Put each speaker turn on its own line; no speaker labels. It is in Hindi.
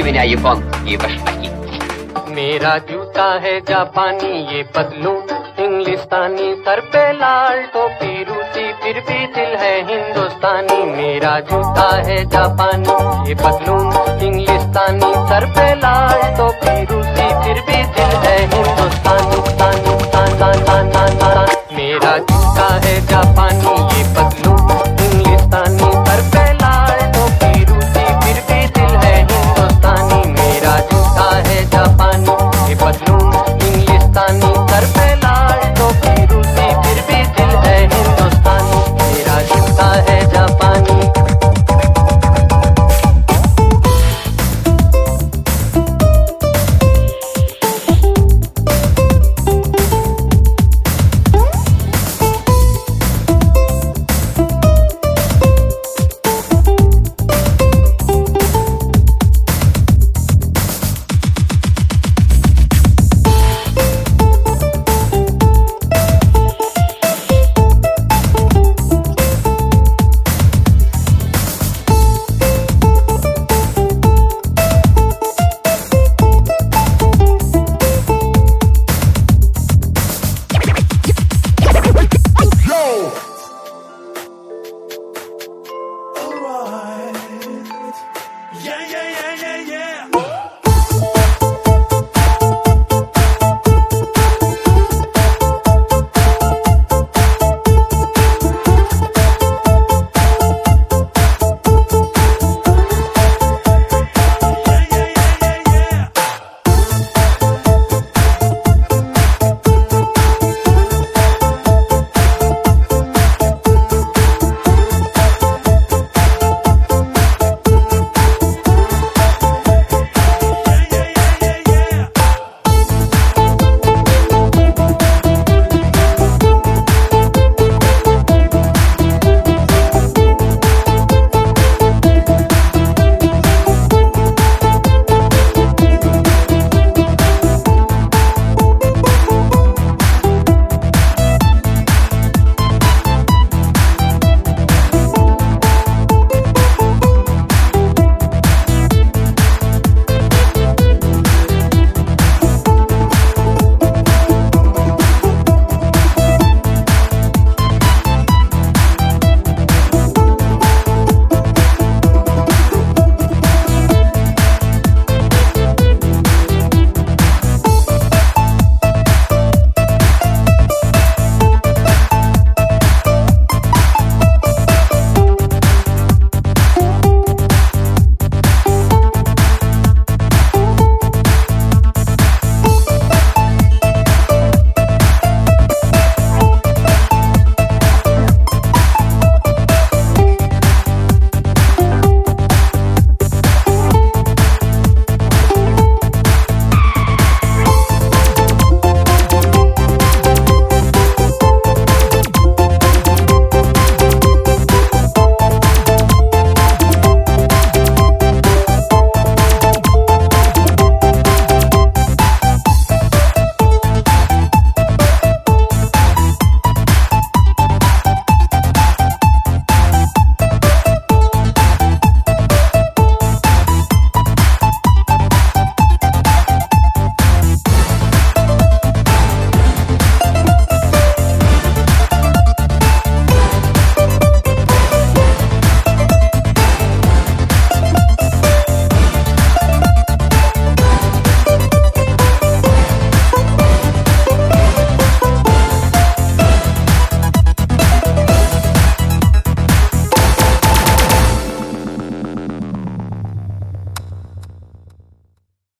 Gib mir eine Iphone,
मेरा जूता है जापानी ये पतलून इंग्लिस्तानी सर पे लाल टोपी रूसी फिर भी दिल है हिंदुस्तानी। मेरा जूता है जापानी ये पतलून इंग्लिस्तानी सर पे लाल टोपी रूसी फिर भी दिल है हिंदुस्तानी। मेरा जूता है जापानी